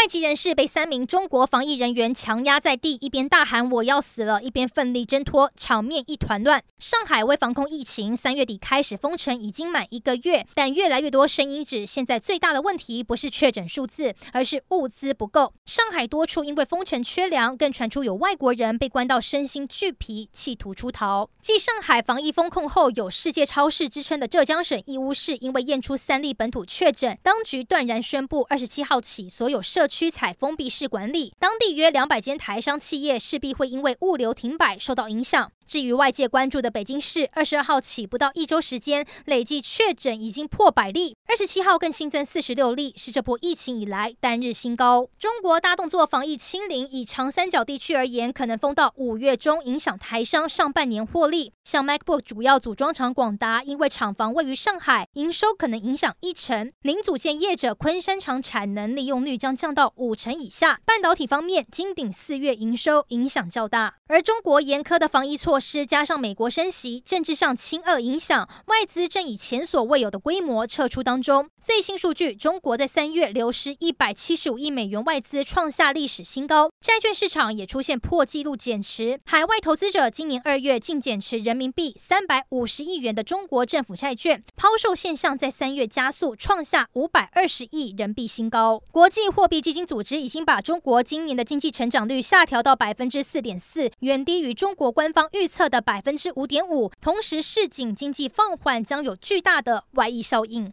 外籍人士被三名中国防疫人员强压在地，一边大喊“我要死了”，一边奋力挣脱，场面一团乱。上海为防控疫情，三月底开始封城，已经满一个月，但越来越多声音指，现在最大的问题不是确诊数字，而是物资不够。上海多处因为封城缺粮，更传出有外国人被关到身心俱疲，企图出逃。继上海防疫封控后有“世界超市”之称的浙江省义乌市，因为验出三例本土确诊，当局断然宣布二十七号起所有社区采封闭式管理，当地约两百间台商企业势必会因为物流停摆受到影响。至于外界关注的北京市，二十二号起不到一周时间，累计确诊已经破百例，二十七号更新增四十六例，是这波疫情以来单日新高。中国大动作防疫清零，以长三角地区而言，可能封到五月中，影响台商上半年获利。像 MacBook 主要组装厂广达，因为厂房位于上海，营收可能影响一成。零组件业者昆山厂产能利用率将降到五成以下。半导体方面，金鼎四月营收影响较大，而中国严苛的防疫措施加上美国升息，政治上亲俄影响，外资正以前所未有的规模撤出当中。最新数据，中国在三月流失一百七十五亿美元外资，创下历史新高。债券市场也出现破纪录减持，海外投资者今年二月净减持人民币三百五十亿元的中国政府债券，抛售现象在三月加速，创下五百二十亿人民币新高。国际货币基金组织已经把中国今年的经济成长率下调到百分之四点四，远低于中国官方预测的百分之五点五。同时，市井经济放缓将有巨大的外溢效应。